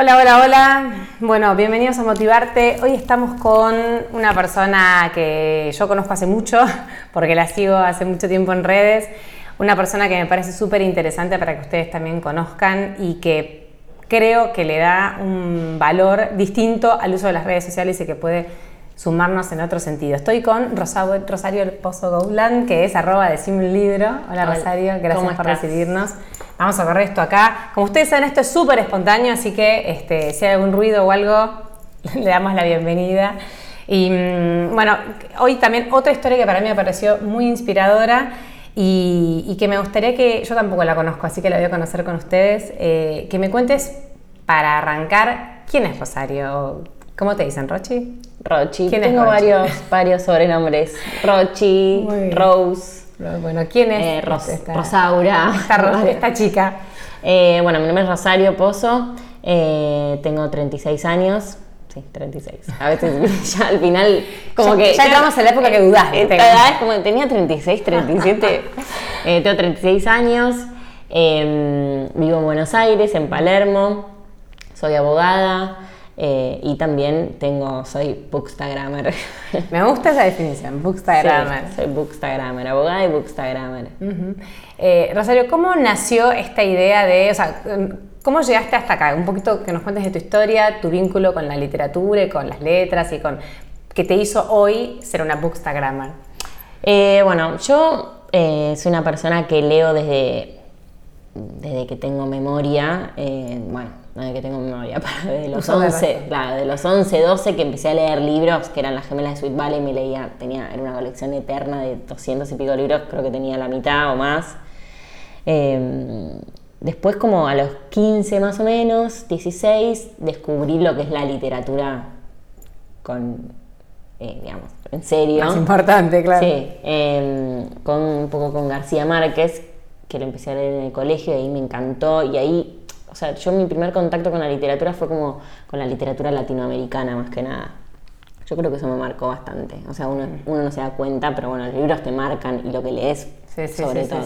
Hola, hola, hola. Bueno, bienvenidos a Motivarte. Hoy estamos con una persona que yo conozco hace mucho, porque la sigo hace mucho tiempo en redes. Una persona que me parece súper interesante para que ustedes también conozcan y que creo que le da un valor distinto al uso de las redes sociales y que puede sumarnos en otro sentido. Estoy con Rosario, Rosario Pozo Gouland, que es arroba de libro. Hola Rosario, gracias por recibirnos. Vamos a correr esto acá. Como ustedes saben, esto es súper espontáneo, así que este, si hay algún ruido o algo, le damos la bienvenida. Y mm, bueno, hoy también otra historia que para mí me pareció muy inspiradora y, que me gustaría que, yo tampoco la conozco, así que la voy a conocer con ustedes, eh, que me cuentes para arrancar, ¿quién es Rosario? ¿Cómo te dicen, Rochi? Rochi. Tengo varios, varios sobrenombres. Rochi, Rose. Bueno, ¿quién es? Eh, Rosaura. Esta, chica. Eh, bueno, mi nombre es Rosario Pozo. Eh, tengo 36 años. Sí, 36. A veces ya al final, como que. Ya estamos en la época que dudaste. Esta edad es como tenía 36, 37. tengo 36 años. Em, vivo en Buenos Aires, en Palermo. Soy abogada. Eh, y también tengo, soy bookstagrammer. Me gusta esa definición, bookstagrammer. soy bookstagrammer, abogada y bookstagrammer. Eh, Rosario, ¿cómo nació esta idea de, o sea, cómo llegaste hasta acá? Un poquito que nos cuentes de tu historia, tu vínculo con la literatura y con las letras y con qué te hizo hoy ser una bookstagrammer. Eh, bueno, yo soy una persona que leo desde, desde que tengo memoria. bueno, no que tengo memoria, para de los 11, claro, de los 11, 12 que empecé a leer libros, que eran las gemelas de Sweet Valley, me leía, tenía, era una colección eterna de 200 y pico libros, creo que tenía la mitad o más. Em, después como a los 15 más o menos, 16, descubrí lo que es la literatura con, eh, digamos, en serio. Más importante, claro. Sí, em, con, un poco con García Márquez, que lo empecé a leer en el colegio y ahí me encantó y ahí sea, yo mi primer contacto con la literatura fue como con la literatura latinoamericana más que nada. Yo creo que eso me marcó bastante. O sea, uno, uno no se da cuenta, pero bueno, los libros te marcan y lo que lees sobre todo.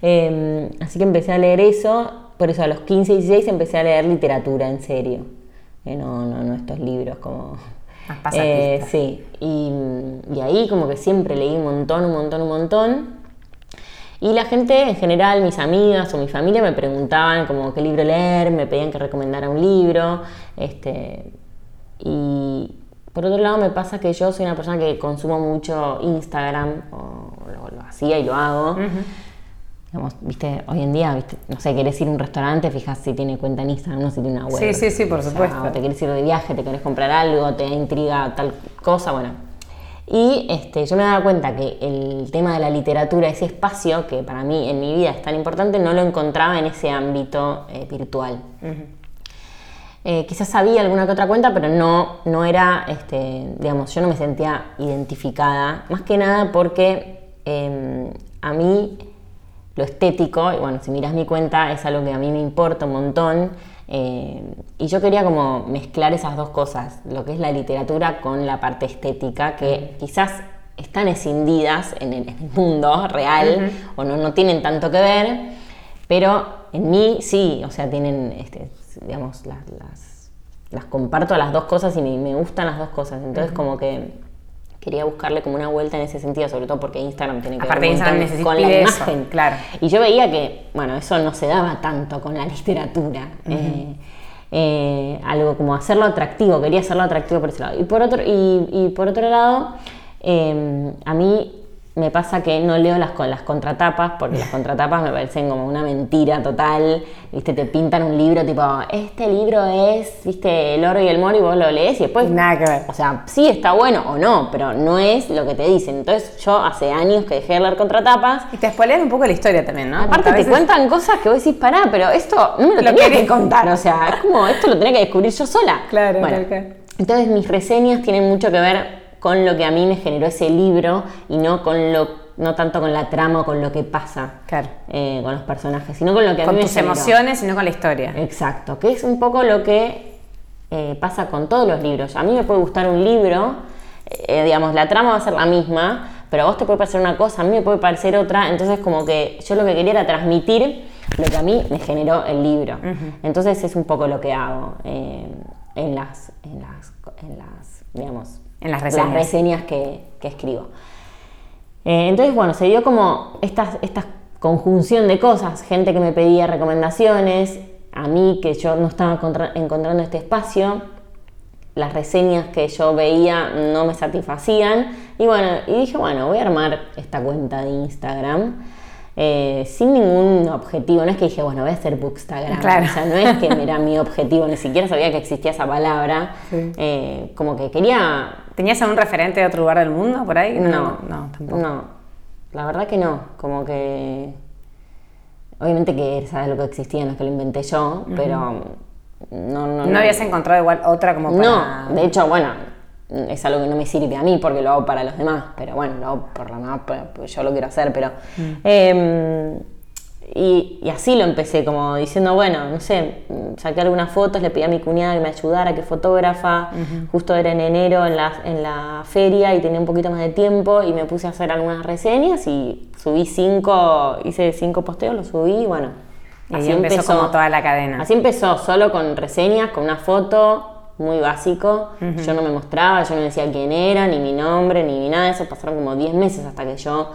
Em, así que empecé a leer eso, por eso a los 15 y 16 empecé a leer literatura en serio. Eh, no, no, no estos libros como... Eh, sí, y, y ahí como que siempre leí un montón, un montón, un montón. Y la gente en general, mis amigas o mi familia me preguntaban como qué libro leer, me pedían que recomendara un libro. Este, y por otro lado me pasa que yo soy una persona que consumo mucho Instagram, o lo, hacía y lo hago. Digamos, viste, hoy en día, viste, no sé, querés ir a un restaurante, fijas si tiene cuenta en Instagram, no si tiene una web. Sí, sí, sí, por supuesto. O te querés ir de viaje, te querés comprar algo, te intriga tal cosa, bueno, y este, yo me daba cuenta que el tema de la literatura, ese espacio que para mí en mi vida es tan importante, no lo encontraba en ese ámbito eh, virtual. Eh, quizás sabía alguna que otra cuenta, pero no, no era, este, digamos, yo no me sentía identificada, más que nada porque em, a mí lo estético, y bueno, si miras mi cuenta es algo que a mí me importa un montón, eh, y yo quería como mezclar esas dos cosas, lo que es la literatura con la parte estética, que quizás están escindidas en el, mundo real o no, no, tienen tanto que ver, pero en mí sí, o sea, tienen, este, digamos, las, las, comparto las dos cosas y me, gustan las dos cosas. Entonces como que quería buscarle como una vuelta en ese sentido, sobre todo porque Instagram tiene que Aparte ver Instagram con la imagen. claro. Y yo veía que, bueno, eso no se daba tanto con la literatura. Eh, eh, algo como hacerlo atractivo, quería hacerlo atractivo por ese lado. Y por otro, y, por otro lado, em, a mí me pasa que no leo las, con las contratapas, porque las contratapas me parecen como una mentira total. Viste, te pintan un libro tipo, este libro es, viste, el oro y el moro, y vos lo lees y después. Nada que ver. O sea, sí está bueno o no, pero no es lo que te dicen. Entonces, yo hace años que dejé de leer contratapas. Y te spoilean un poco la historia también, ¿no? Aparte, te cuentan cosas que vos decís, pará, pero esto no me lo, Lo tenía que contar. O sea, es como, esto lo tenía que descubrir yo sola. Claro, Bueno, claro, claro. Entonces, mis reseñas tienen mucho que ver con lo que a mí me generó ese libro y no con lo no tanto con la trama o con lo que pasa Claro. eh, con los personajes, sino con lo que a Con mí me tus generó. emociones y no con la historia. Exacto, que es un poco lo que eh, pasa con todos los libros. A mí me puede gustar un libro, eh, digamos, la trama va a ser la misma, pero a vos te puede parecer una cosa, a mí me puede parecer otra, entonces como que yo lo que quería era transmitir lo que a mí me generó el libro. Entonces es un poco lo que hago eh, en, las, en, las, en las, digamos, En las reseñas. reseñas que, que escribo. Eh, entonces, bueno, se dio como esta, esta conjunción de cosas, gente que me pedía recomendaciones, a mí que yo no estaba encontra- encontrando este espacio, las reseñas que yo veía no me satisfacían, y bueno, y dije, bueno, voy a armar esta cuenta de Instagram. Eh, sin ningún objetivo, no es que dije, bueno, voy a hacer Bookstagram, Claro. o sea, no es que era mi objetivo, ni siquiera sabía que existía esa palabra, Sí. Eh, como que quería ¿Tenías algún referente de otro lugar del mundo por ahí? no, no, tampoco. No, la verdad que no. Como que. Obviamente que sabes lo que existía, no es que lo inventé yo, pero. No, no, ¿No habías encontrado igual otra como para...? No, de hecho, bueno, es algo que no me sirve a mí porque lo hago para los demás, pero bueno, lo hago por los demás, pero- porque yo lo quiero hacer, pero... eh, y, y así lo empecé, como diciendo, bueno, no sé, saqué algunas fotos, le pedí a mi cuñada que me ayudara, que fotógrafa, justo era en enero en la, en la feria y tenía un poquito más de tiempo y me puse a hacer algunas reseñas y subí cinco, hice cinco posteos, los subí y bueno. Y ahí empezó como toda la cadena. Así empezó, solo con reseñas, con una foto, muy básico. Yo no me mostraba, yo no decía quién era, ni mi nombre, ni nada de eso. Pasaron como 10 meses hasta que yo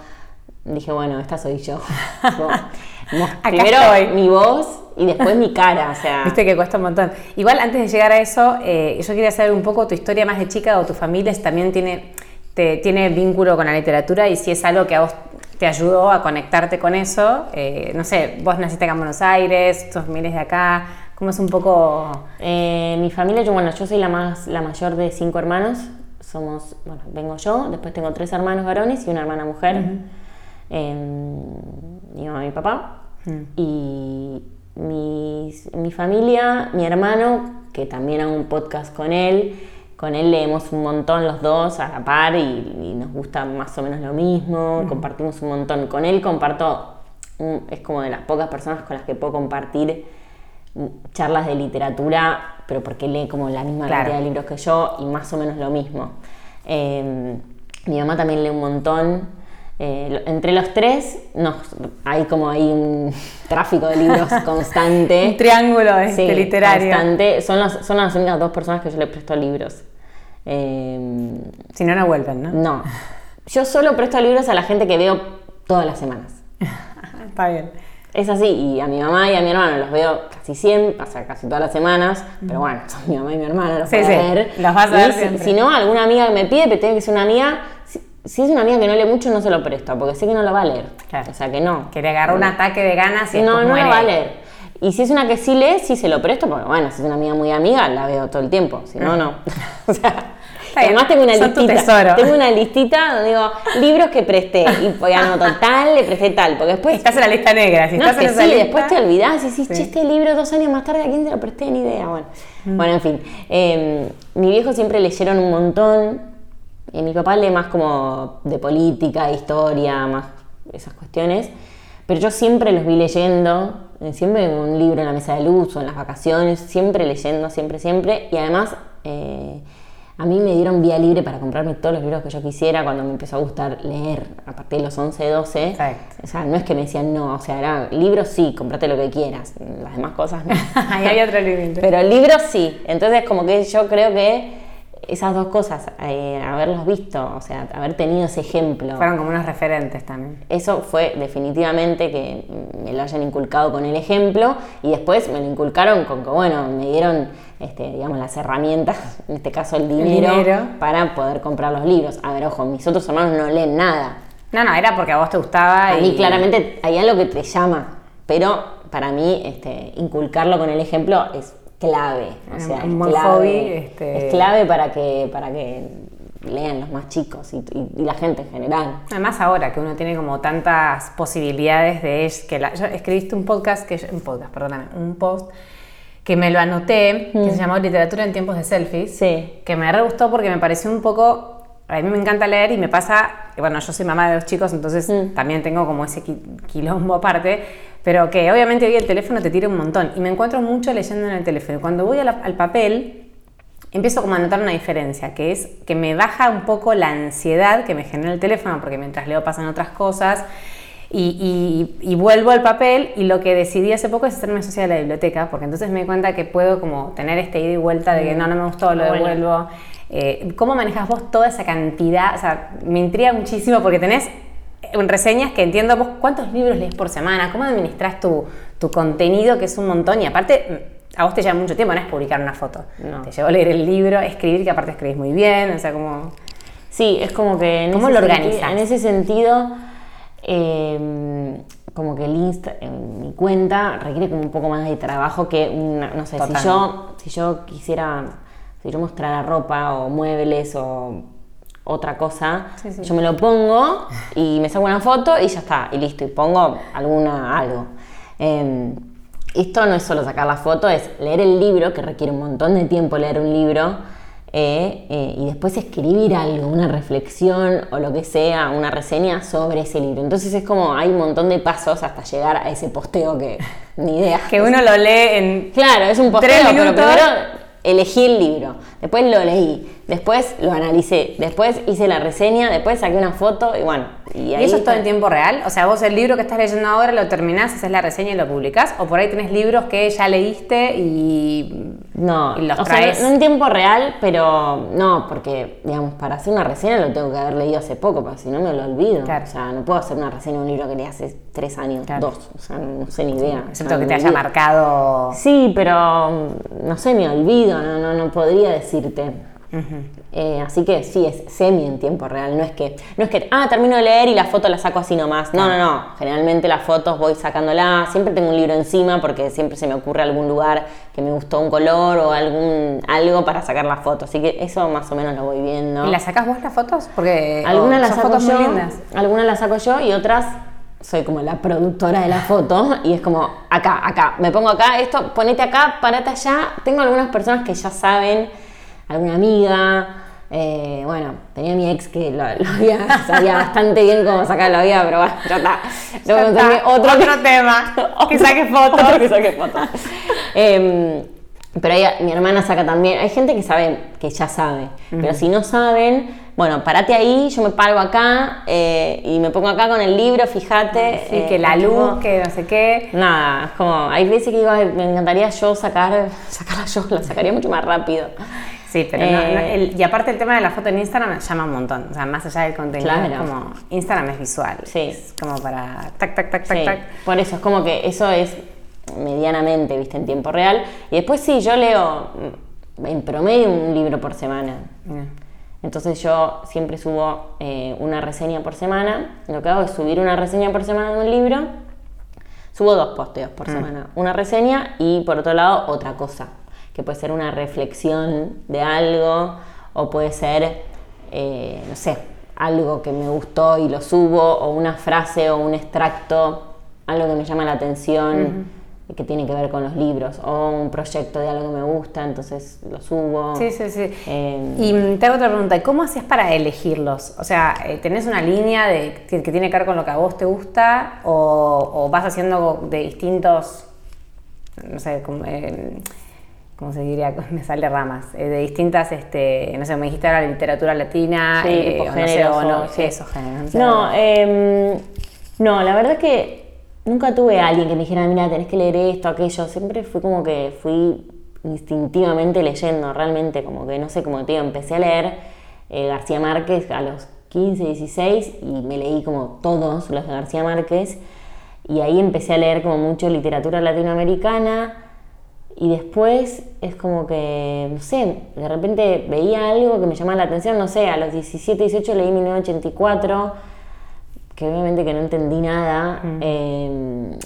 dije, bueno, esta soy yo. Primero estoy. mi voz y después mi cara, o sea... Viste que cuesta un montón. Igual antes de llegar a eso, eh, yo quería saber un poco tu historia más de chica o tu familia si también tiene, te, tiene vínculo con la literatura y si es algo que a vos te ayudó a conectarte con eso. Eh, no sé, vos naciste acá en Buenos Aires, tus familia es de acá. ¿Cómo es un poco...? Eh, mi familia, yo, bueno, yo soy la más la mayor de cinco hermanos. Somos, bueno, vengo yo, después tengo tres hermanos varones y una hermana mujer. Eh, mi mamá y mi papá. Y mis- mi familia, mi hermano, que también hago un podcast con él, con él leemos un montón los dos a la par y, y nos gusta más o menos lo mismo, compartimos un montón. Con él comparto, mm, es como de las pocas personas con las que puedo compartir mm, charlas de literatura, pero porque lee como la misma Claro. cantidad de libros que yo y más o menos lo mismo. Eh, mi mamá también lee un montón. Eh, entre los tres nos, hay como hay un tráfico de libros constante. Un triángulo este, Sí, literario. constante. Son, las, son las únicas dos personas que yo le presto libros. Eh, Si no, no vuelven, ¿no? no. Yo solo presto libros a la gente que veo todas las semanas. Está bien. Es así, y a mi mamá y a mi hermano los veo casi siempre, sea, casi todas las semanas, pero bueno, son mi mamá y mi hermano, los Sí, voy a sí, ver. los vas a ver si, no, alguna amiga que me pide, pero tiene que ser una amiga, si, si es una amiga que no lee mucho, no se lo presto, porque sé que no lo va a leer. Claro. O sea, que no. Que le agarró un ataque de ganas y no, no muere. lo va a leer. Y si es una que sí lee, sí se lo presto, porque bueno, si es una amiga muy amiga, la veo todo el tiempo, si no, no. o sea, además tengo una son listita. Tengo una listita donde digo, libros que presté, y pues anoto tal, le presté tal, porque después Estás en la lista negra. Si no, estás es que en esa sí, lista- después te olvidás y decís, Sí. che, este libro dos años más tarde, ¿a quién se lo presté? Ni idea. Bueno, Mm. bueno en fin. Eh, mi viejo siempre leyeron un montón. Eh, mi papá lee más como de política, historia, más esas cuestiones. Pero yo siempre los vi leyendo, eh, siempre un libro en la mesa de luz o en las vacaciones, siempre leyendo, siempre, siempre. Y además, eh, a mí me dieron vía libre para comprarme todos los libros que yo quisiera cuando me empezó a gustar leer a partir de los 11, 12. Exacto. O sea, no es que me decían no, o sea, era libros sí, comprate lo que quieras, las demás cosas no. Ahí hay otro límite. Pero libros sí. Entonces, como que yo creo que esas dos cosas, eh, haberlos visto, o sea, haber tenido ese ejemplo, Fueron como unos referentes también. eso fue definitivamente que me lo hayan inculcado con el ejemplo y después me lo inculcaron con que, bueno, me dieron, este, digamos, las herramientas, en este caso el dinero, dinero. para poder comprar los libros. A ver, ojo, mis otros hermanos no leen nada. No, no, era porque a vos te gustaba. A y... mí claramente hay algo que te llama, pero para mí este, inculcarlo con el ejemplo es clave. O Es sea, es buen clave, hobby, este- Es clave para que, para que lean los más chicos y, y- y la gente en general. Además ahora que uno tiene como tantas posibilidades de es- que la, yo escribiste un podcast que yo- un podcast, perdóname, un post que me lo anoté que se llamó Literatura en tiempos de selfies. Sí. Que me re gustó porque me pareció un poco a mí me encanta leer y me pasa, bueno, yo soy mamá de dos chicos, entonces también tengo como ese qui- quilombo aparte, pero que obviamente hoy el teléfono te tira un montón y me encuentro mucho leyendo en el teléfono. Cuando voy la- al papel, empiezo como a notar una diferencia, que es que me baja un poco la ansiedad que me genera el teléfono, porque mientras leo pasan otras cosas, y, y- y vuelvo al papel, y lo que decidí hace poco es hacerme socia de la biblioteca, porque entonces me di cuenta que puedo como tener este ida y vuelta de que no, no me gustó, lo Bueno. Eh, ¿Cómo manejas vos toda esa cantidad? O sea, me intriga muchísimo porque tenés eh, reseñas que entiendo vos cuántos libros lees por semana, cómo administras tu, tu contenido, que es un montón, y aparte mm, a vos te lleva mucho tiempo, no es publicar una foto. No. Te llevó a leer el libro, escribir, que aparte escribís muy bien, o sea, como... Sí, es como que en ¿Cómo lo organizas? En ese sentido, eh, como que el Insta, en mi cuenta requiere como un poco más de trabajo que una, no sé, si yo, si yo quisiera, si yo mostrara ropa o muebles o otra cosa, Sí, sí. yo me lo pongo y me saco una foto y ya está, y listo, y pongo alguna, algo. Eh, esto no es solo sacar la foto, es leer el libro, que requiere un montón de tiempo leer un libro, eh, eh, y después escribir algo, una reflexión o lo que sea, una reseña sobre ese libro. Entonces es como hay un montón de pasos hasta llegar a ese posteo que ni idea. Que uno lo lee en... Claro, es un posteo, Tres pero minutos. primero elegí el libro, después lo leí, después lo analicé, después hice la reseña, después saqué una foto y bueno. Y, ¿Y ahí eso es todo en tiempo real? O sea, vos el libro que estás leyendo ahora lo terminás, haces la reseña y lo publicás, o por ahí tenés libros que ya leíste y... No, y los o sea, traes. no, no en tiempo real, pero no, porque, digamos, para hacer una reseña lo tengo que haber leído hace poco, porque si no me lo olvido. Claro. O sea, no puedo hacer una reseña de un libro que leí hace tres años, Claro. dos, o sea, no sé ni idea. Excepto O sea, que te haya marcado... Sí, pero no sé, me olvido, no, no, no podría decirte. Eh, así que sí, es semi en tiempo real. No es que, no es que, ah, termino de leer y la foto la saco así nomás. No, no, no. Generalmente las fotos voy sacándola. Siempre tengo un libro encima porque siempre se me ocurre algún lugar que me gustó un color o algún algo para sacar la foto. Así que eso más o menos lo voy viendo. ¿Y las sacás vos las fotos? Porque Algunas oh, las saco fotos yo, muy lindas. algunas las saco yo y otras soy como la productora de la foto y es como acá, acá, me pongo acá, esto, ponete acá, parate allá. Tengo algunas personas que ya saben, alguna amiga, eh, bueno, tenía mi ex que lo, lo había, sabía bastante bien cómo sacar la vida, pero bueno, ya está. Está, otro, otro tema, que saque fotos. Otro que saque fotos. Em, pero ella- mi hermana saca también. Hay gente que sabe, que ya sabe. Pero si no saben, bueno, parate ahí, yo me paro acá eh, y me pongo acá con el libro, fíjate. Sí, eh, que la es luz, como- que no sé qué. Nada, es como, hay veces que digo, "Ay, me encantaría yo sacar, sacarla yo, la sacaría mucho más rápido. Sí, pero no- no, Eh, el- y aparte el tema de la foto en Instagram me llama un montón. O sea, más allá del contenido, Claro. es como Instagram es visual. Sí. Es como para tac, tac, tac, tac, Sí, tac. por eso es como que eso es medianamente, viste, en tiempo real. Y después sí, yo leo mm, en promedio un libro por semana. Entonces yo siempre subo eh, una reseña por semana. Lo que hago es subir una reseña por semana de un libro. Subo dos posteos por semana. Una reseña y por otro lado otra cosa. Que puede ser una reflexión de algo o puede ser, eh, no sé, algo que me gustó y lo subo o una frase o un extracto, algo que me llama la atención. que tiene que ver con los libros o un proyecto de algo que me gusta, entonces lo subo. Sí, sí, sí. Eh, y te hago otra pregunta, ¿cómo hacías para elegirlos? O sea, eh, ¿tenés una línea de, que, que tiene que ver con lo que a vos te gusta o, o vas haciendo de distintos, no sé, como, eh, ¿cómo se diría? Me sale ramas, eh, de distintas, este, no sé, me dijiste ahora literatura latina, Sí, eh, o no sé, o no, sí. esos géneros. no. No, em, no, la verdad es que nunca tuve a alguien que me dijera, mira, tenés que leer esto, aquello. Siempre fui como que fui instintivamente leyendo, realmente, como que no sé, como te digo, empecé a leer eh, García Márquez a los 15, 16 y me leí como todos los de García Márquez. Y ahí empecé a leer como mucho literatura latinoamericana. Y después es como que, no sé, de repente veía algo que me llamaba la atención, no sé, a los 17, 18 leí 1984, que obviamente que no entendí nada, eh,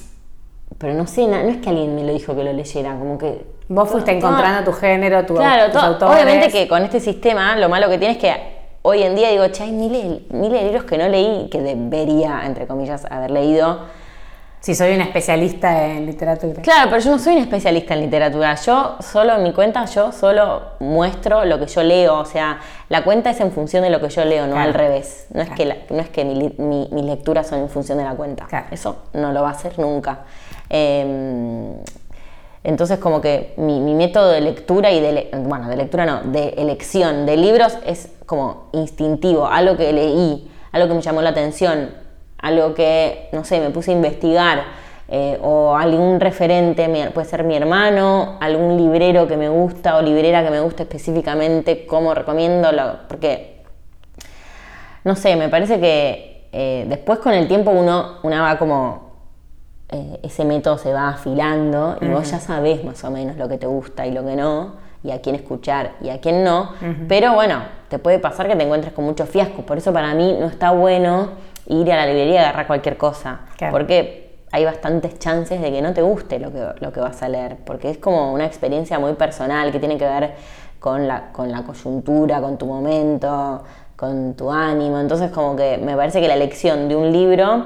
pero no sé, no es que alguien me lo dijo que lo leyera, como que... Vos fuiste todo- encontrando tu género, tu, Claro, tus autores. obviamente que con este sistema lo malo que tiene es que hoy en día digo, che, hay miles, miles de libros que no leí que debería, entre comillas, haber leído. Si soy una especialista en literatura. Claro, pero yo no soy una especialista en literatura. Yo solo en mi cuenta, yo solo muestro lo que yo leo. O sea, la cuenta es en función de lo que yo leo, no Claro. al revés. No es que, la- no es que mi, mis lecturas son en función de la cuenta. Claro. Eso no lo va a hacer nunca. Eh, entonces, como que mi, mi método de lectura y de, le- bueno, de lectura no, de elección de libros es como instintivo, algo que leí, algo que me llamó la atención, algo que, no sé, me puse a investigar, eh, o algún referente, puede ser mi hermano, algún librero que me gusta o librera que me gusta específicamente, cómo recomiendo, lo- porque no sé, me parece que eh, después con el tiempo uno, una va como, eh, ese método se va afilando y vos ya sabés más o menos lo que te gusta y lo que no, y a quién escuchar y a quién no, pero bueno, te puede pasar que te encuentres con muchos fiascos, por eso para mí no está bueno ir a la librería y agarrar cualquier cosa, Claro. porque hay bastantes chances de que no te guste lo que, lo que vas a leer, porque es como una experiencia muy personal que tiene que ver con la, con la coyuntura, con tu momento, con tu ánimo. Entonces como que me parece que la elección de un libro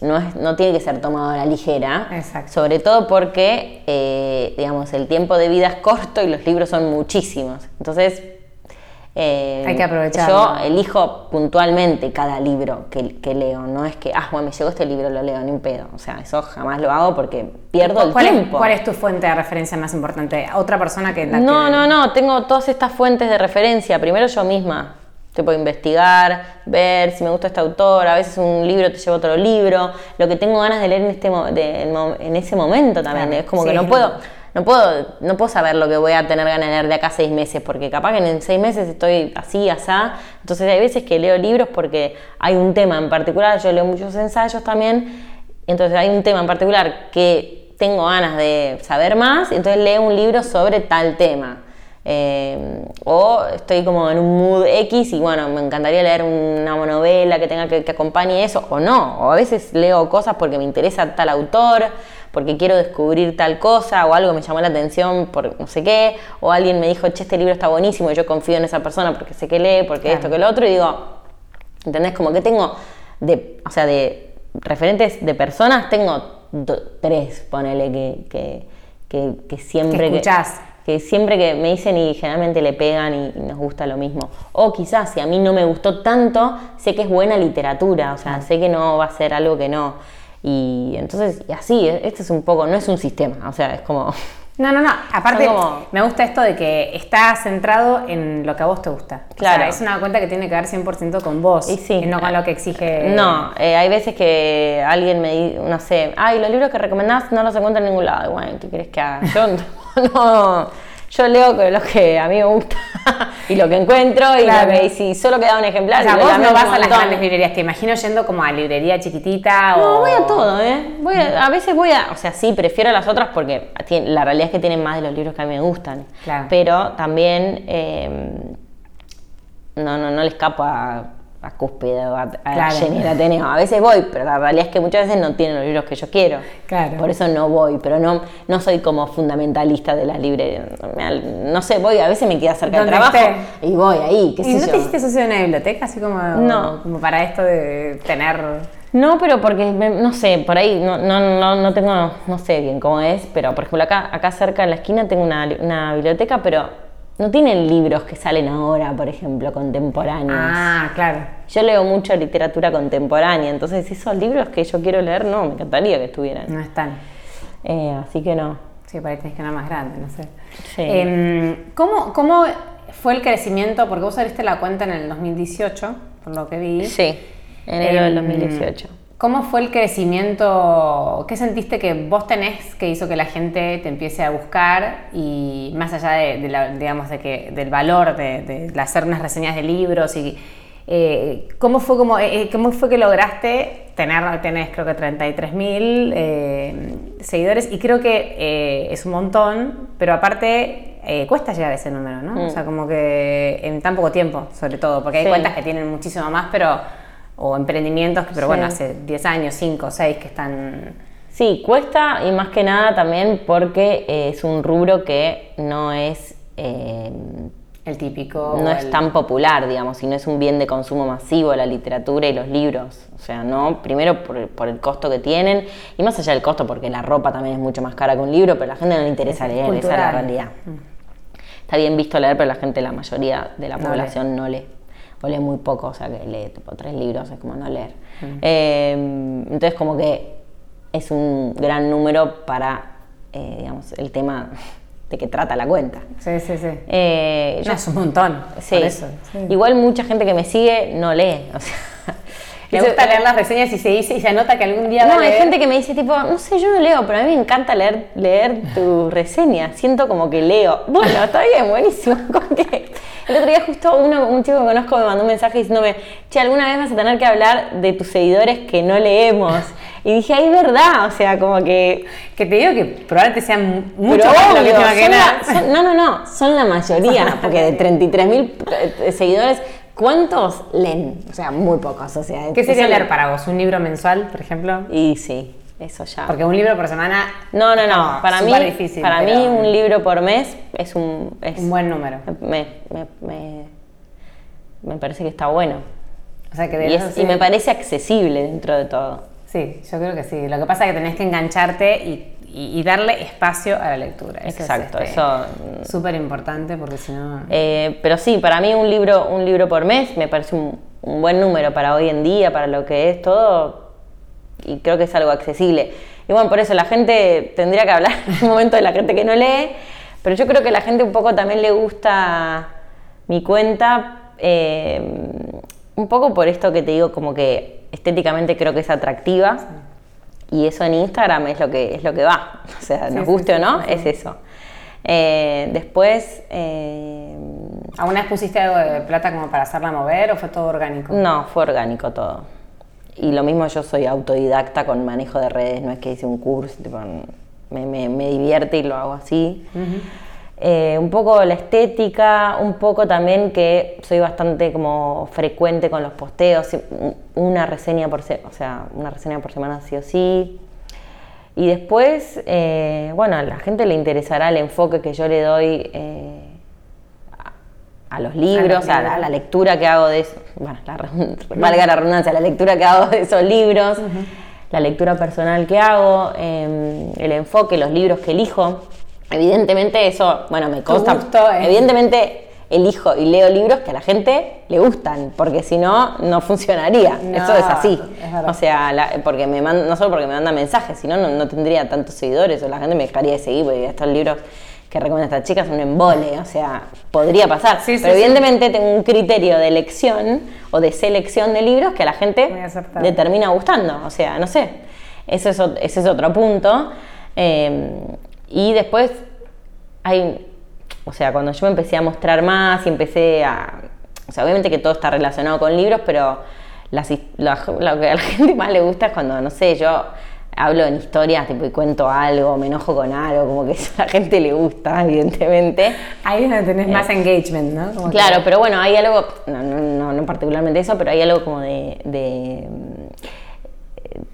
no, es, no tiene que ser tomado a la ligera, Exacto. sobre todo porque, eh, digamos, el tiempo de vida es corto y los libros son muchísimos. Entonces... eh, Hay que aprovecharlo. Yo elijo puntualmente cada libro que, que leo, no es que, ah, bueno, me llegó este libro, lo leo, ni un pedo. O sea, eso jamás lo hago porque pierdo el ¿Cuál es, tiempo. cuál es tu fuente de referencia más importante? ¿Otra persona que la No, que- no, no, tengo todas estas fuentes de referencia. Primero yo misma. Te puedo investigar, ver si me gusta este autor. A veces un libro te lleva otro libro. Lo que tengo ganas de leer en, este, mo- de- en ese momento también. Claro, es como sí, que no puedo. No, puedo, no puedo saber lo que voy a tener ganas de leer de acá a seis meses. Porque capaz que en seis meses estoy así, asá. Entonces hay veces que leo libros porque hay un tema en particular. Yo leo muchos ensayos también. Entonces hay un tema en particular que tengo ganas de saber más, entonces leo un libro sobre tal tema. Eh, o estoy como en un mood X y bueno, me encantaría leer una novela que tenga que, que acompañe eso, o no. O a veces leo cosas porque me interesa tal autor, porque quiero descubrir tal cosa, o algo me llamó la atención por no sé qué, o alguien me dijo, che, este libro está buenísimo, y yo confío en esa persona porque sé que lee, porque Claro. esto, que lo otro, y digo, ¿Entendés? Como que tengo, de, o sea, de referentes de personas, tengo tres, ponele, que, que, que, que siempre Que escuchás. que siempre que me dicen y generalmente le pegan y nos gusta lo mismo. O quizás si a mí no me gustó tanto, sé que es buena literatura, o sea, sé que no va a ser algo que no. Y entonces, y así, este es un poco, no es un sistema, o sea, es como... No, no, no. Aparte, como- me gusta esto de que está centrado en lo que a vos te gusta. O Claro. sea, es una cuenta que tiene que ver 100% con vos. Y sí. no con lo que exige. No, eh, hay veces que alguien me dice, no sé, ay, los libros que recomendás no los encuentro en ningún lado. Bueno, ¿qué querés que haga? Yo no, yo leo lo que a mí me gusta y lo que encuentro y, Claro. lo que- y si solo queda un ejemplar, O sea, vos no vas a las grandes librerías. Te imagino yendo como a librería chiquitita o. No, voy a todo, ¿eh? Voy a, a veces voy a, o sea, sí, prefiero las otras porque la realidad es que tienen más de los libros que a mí me gustan. Claro. Pero también eh, no, no, no le escapo a, Cúspide o a, a Claro. Jenny Ateneo. A veces voy, pero la realidad es que muchas veces no tienen los libros que yo quiero. Claro. Por eso no voy, pero no, no soy como fundamentalista de las librerías. No sé, voy, a veces me queda cerca del trabajo esté. y voy ahí, qué ¿Y sé no yo. te hiciste socio de una biblioteca? Así como, No. como para esto de tener. No, pero porque, me- no sé, por ahí no, no, no, no tengo, no sé bien cómo es, pero por ejemplo acá, acá cerca en la esquina tengo una, una biblioteca, pero no tienen libros que salen ahora, por ejemplo, contemporáneos. Ah, claro. Yo leo mucho literatura contemporánea, entonces esos libros que yo quiero leer, no, me encantaría que estuvieran. No están. Eh, así que no. Sí, por ahí tenés que una más grande, no sé. Sí. Em, ¿cómo, ¿Cómo fue el crecimiento? Porque vos abriste la cuenta en el 2018, por lo que vi. Sí, enero del Em, 2018. ¿Cómo fue el crecimiento? ¿Qué sentiste que vos tenés que hizo que la gente te empiece a buscar? Y más allá de, de la- digamos, de que, del valor de, de hacer unas reseñas de libros y eh, ¿cómo, fue como, eh, ¿cómo fue que lograste tener, tenés creo que 33 mil seguidores? Y creo que eh, es un montón, pero aparte eh, cuesta llegar a ese número, ¿no? O sea, como que en tan poco tiempo, sobre todo, porque hay Sí. cuentas que tienen muchísimo más, pero o emprendimientos, que, pero bueno, hace 10 años, 5, 6 que están... Sí, cuesta y más que nada también porque eh, es un rubro que no es, eh, El típico... no es tan popular, digamos, y no es un bien de consumo masivo la literatura y los libros. O sea, no, primero por, por el costo que tienen y más allá del costo porque la ropa también es mucho más cara que un libro, pero a la gente no le interesa Es leer, esa es la realidad. Está bien visto leer, pero la gente, la mayoría de la No población no lee. O lee muy poco, o sea que lee tipo tres libros, es como no leer. Eh, entonces como que es un gran número para, eh, digamos, el tema de que trata la cuenta. Sí, sí, sí. Eh, No, yo- es un montón. sí. Por eso. sí. Igual mucha gente que me sigue no lee. O sea, Le eso- gusta leer las reseñas y se dice y se anota que algún día va no, a hay leer. gente que me dice tipo, no sé, yo no leo, pero a mí me encanta leer, leer tu reseña. Siento como que leo. Bueno, está bien, buenísimo. que- El otro día justo uno, un chico que conozco me mandó un mensaje diciéndome, che, alguna vez vas a tener que hablar de tus seguidores que no leemos. Y dije, es verdad, o sea, como que... Que te digo que probablemente sean mucho Pero más obvio, que son la- son- no, no, no, son la mayoría, porque de 33 mil seguidores, ¿cuántos leen? O sea, muy pocos, o sea... ¿Qué sería leer para vos? ¿Un libro mensual, por ejemplo? Y sí, eso ya... Porque un libro por semana No, no, no. como Para mí, difícil, para pero mí un libro por mes es un, es- un buen número. me, me, me, me parece que está bueno. O sea que de Y, eso es- sí. y me parece accesible dentro de todo. Sí, yo creo que sí. Lo que pasa es que tenés que engancharte y, y- y darle espacio a la lectura. Eso es, Exacto, este, eso. Súper importante porque si no... Eh, pero sí, para mí un libro, un libro por mes me parece un, un buen número para hoy en día, para lo que es todo, y creo que es algo accesible. Y bueno, por eso la gente tendría que hablar en un momento de la gente que no lee, pero yo creo que a la gente un poco también le gusta mi cuenta, eh, un poco por esto que te digo, como que estéticamente creo que es atractiva. Y eso en Instagram es lo que, es lo que va. O sea, Sí, nos guste sí, o no, es eso. Eh, después, eh, ¿Alguna vez pusiste algo de plata como para hacerla mover o fue todo orgánico? no, fue orgánico todo. Y lo mismo yo soy autodidacta con manejo de redes, no es que hice un curso, tipo, me, me- me divierte y lo hago así. Eh, un poco la estética, un poco también que soy bastante como frecuente con los posteos, una reseña por se- o sea, una reseña por semana sí o sí. Y después, eh, bueno, a la gente le interesará el enfoque que yo le doy eh, a, a los libros, a, la, a la lectura que hago de eso, bueno, la valga la redundancia, la lectura que hago de esos libros, la lectura personal que hago, eh, el enfoque, los libros que elijo. Evidentemente eso, bueno, me consta. gusto es- Evidentemente elijo y leo libros que a la gente le gustan, porque si no, no funcionaría. No, eso es así. es verdad. o sea, la- porque me man- no solo porque me manda mensajes, sino no, no tendría tantos seguidores o la gente me dejaría de seguir porque estos libros que recomienda esta chica son un embole, o sea, podría pasar. Sí, sí, Pero sí. evidentemente tengo un criterio de elección o de selección de libros que a la gente le termina gustando, o sea, no sé. Ese es, ese es otro punto. Eh, y después hay, o sea, cuando yo me empecé a mostrar más y empecé a, o sea, obviamente que todo está relacionado con libros, pero las la- lo que a la gente más le gusta es cuando, no sé, yo hablo en historias tipo, y cuento algo, me enojo con algo, como que eso a la gente le gusta, evidentemente. Ahí es donde tenés más engagement, ¿no? Como que- Claro, pero bueno, hay algo, no, no, no, particularmente eso, pero hay algo como de, de,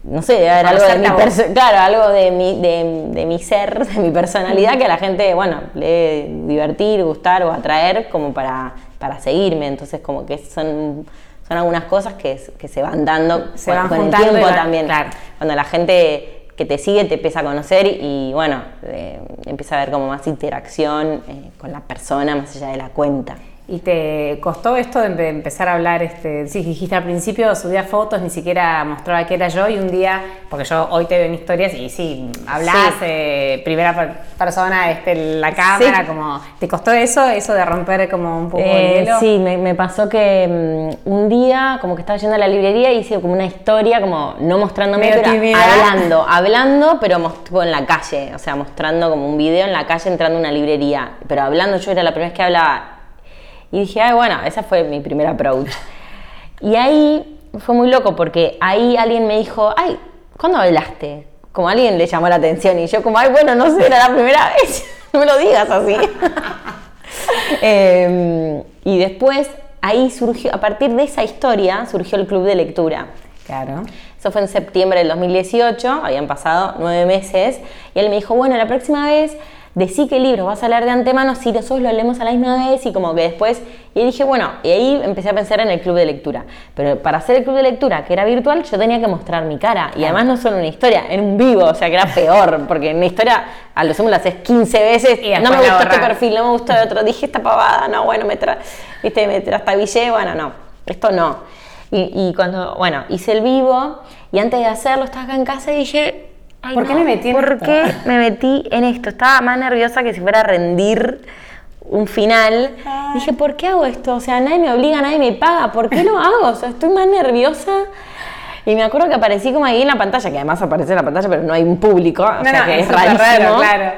no sé, debe haber algo de mi claro, algo de mi, de, de mi ser, de mi personalidad que a la gente, bueno, le debe divertir, gustar o atraer como para, para seguirme, entonces como que son, son algunas cosas que, que se van dando Se con, van con el tiempo van- también. claro. Cuando la gente que te sigue te empieza a conocer y, bueno, eh, empieza a haber como más interacción eh, con la persona más allá de la cuenta. ¿Y te costó esto de empe- empezar a hablar? Este, sí, dijiste al principio, subía fotos, ni siquiera mostraba que era yo y un día, porque yo hoy te veo en historias y sí, hablas, Sí. eh, primera per- persona, este, la cámara, Sí. como, ¿te costó eso, eso de romper como un poco Eh, el hielo? sí, me, me pasó que mm, un día como que estaba yendo a la librería y hice como una historia, como no mostrándome, pero hablando, hablando, pero tipo en la calle, o sea, mostrando como un video en la calle entrando a una librería, pero hablando yo era la primera vez que hablaba. Y dije, ay, bueno, esa fue mi primer approach. Y ahí fue muy loco porque ahí alguien me dijo, ay, ¿cuándo hablaste? Como alguien le llamó la atención y yo como, ay, bueno, no sé, era la primera vez, no me lo digas así. Eh, y después ahí surgió, a partir de esa historia, surgió el club de lectura. Claro. Eso fue en septiembre del 2018, habían pasado nueve meses, y él me dijo, bueno, la próxima vez decí qué libro vas a leer de antemano si nosotros lo leemos a la misma vez y como que después, y dije, bueno, y ahí empecé a pensar en el club de lectura. Pero para hacer el club de lectura, que era virtual, yo tenía que mostrar mi cara. Y además no solo una historia, en un vivo, o sea que era peor, porque en una historia a lo sumo la haces 15 veces, Y no me gustó este perfil, no me gustó el otro, dije esta pavada, no, bueno, me, tra ¿viste? me trastabillé, bueno, no, esto no. Y, y cuando, bueno, hice el vivo y antes de hacerlo estaba acá en casa y dije, Ay, ¿Por qué me metí en ¿Por esto? qué me metí en esto? Estaba más nerviosa que si fuera a rendir un final. Dije, ¿por qué hago esto? O sea, nadie me obliga, nadie me paga. ¿Por qué lo hago? O sea, estoy más nerviosa. Y me acuerdo que aparecí como ahí en la pantalla, que además aparece en la pantalla, pero no hay un público. O No, sea, no, que es rarísimo. raro, claro.